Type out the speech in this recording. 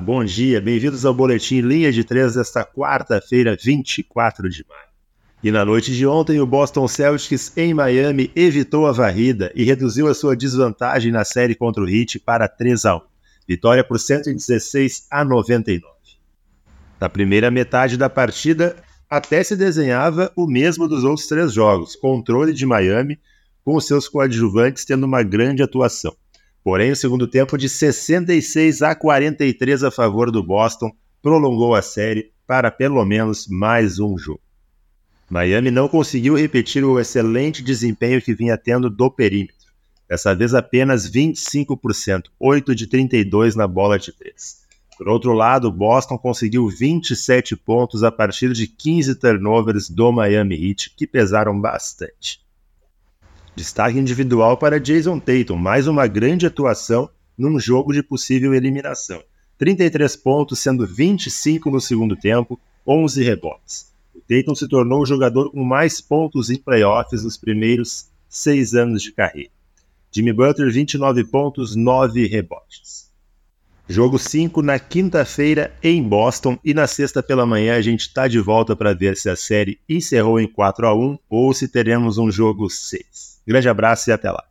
bom dia, bem-vindos ao Boletim Linha de Três desta quarta-feira, 24 de maio. E na noite de ontem, o Boston Celtics em Miami evitou a varrida e reduziu a sua desvantagem na série contra o Heat para 3 a 1. Vitória por 116 a 99. Na primeira metade da partida, até se desenhava o mesmo dos outros três jogos, controle de Miami, com seus coadjuvantes tendo uma grande atuação. Porém, o segundo tempo de 66 a 43 a favor do Boston prolongou a série para pelo menos mais um jogo. Miami não conseguiu repetir o excelente desempenho que vinha tendo do perímetro. Dessa vez apenas 25%, 8 de 32 na bola de 3. Por outro lado, Boston conseguiu 27 pontos a partir de 15 turnovers do Miami Heat, que pesaram bastante. Destaque individual para Jason Tatum, mais uma grande atuação num jogo de possível eliminação. 33 pontos, sendo 25 no segundo tempo, 11 rebotes. O Tatum se tornou o jogador com mais pontos em playoffs nos primeiros seis anos de carreira. Jimmy Butler, 29 pontos, 9 rebotes. Jogo 5 na quinta-feira em Boston e na sexta pela manhã a gente está de volta para ver se a série encerrou em 4 a 1 ou se teremos um jogo 6. Grande abraço e até lá.